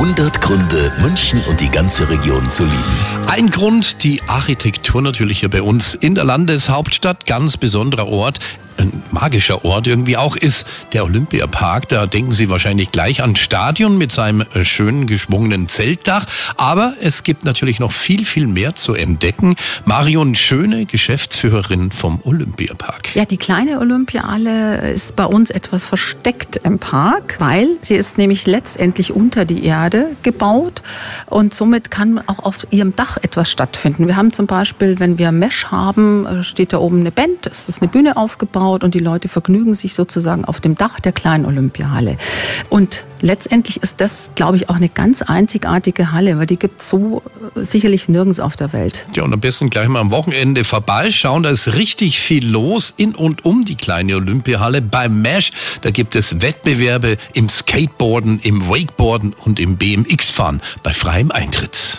100 Gründe, München und die ganze Region zu lieben. Ein Grund, die Architektur natürlich hier bei uns in der Landeshauptstadt, ganz besonderer Ort ein magischer Ort irgendwie auch ist der Olympiapark. Da denken Sie wahrscheinlich gleich an Stadion mit seinem äh, schönen geschwungenen Zeltdach. Aber es gibt natürlich noch viel, viel mehr zu entdecken. Marion Schöne, Geschäftsführerin vom Olympiapark. Ja, die kleine Olympiahalle ist bei uns etwas versteckt im Park, weil sie ist nämlich letztendlich unter die Erde gebaut und somit kann auch auf ihrem Dach etwas stattfinden. Wir haben zum Beispiel, wenn wir Mesh haben, äh, steht da oben eine Band, es ist eine Bühne aufgebaut aufgebaut und die Leute vergnügen sich sozusagen auf dem Dach der kleinen Olympiahalle. Und letztendlich ist das, glaube ich, auch eine ganz einzigartige Halle, weil die gibt es so äh, sicherlich nirgends auf der Welt. Ja, und am besten gleich mal am Wochenende vorbeischauen. Da ist richtig viel los in und um die kleine Olympiahalle. Beim MASH, da gibt es Wettbewerbe im Skateboarden, im Wakeboarden und im BMX-Fahren bei freiem Eintritt.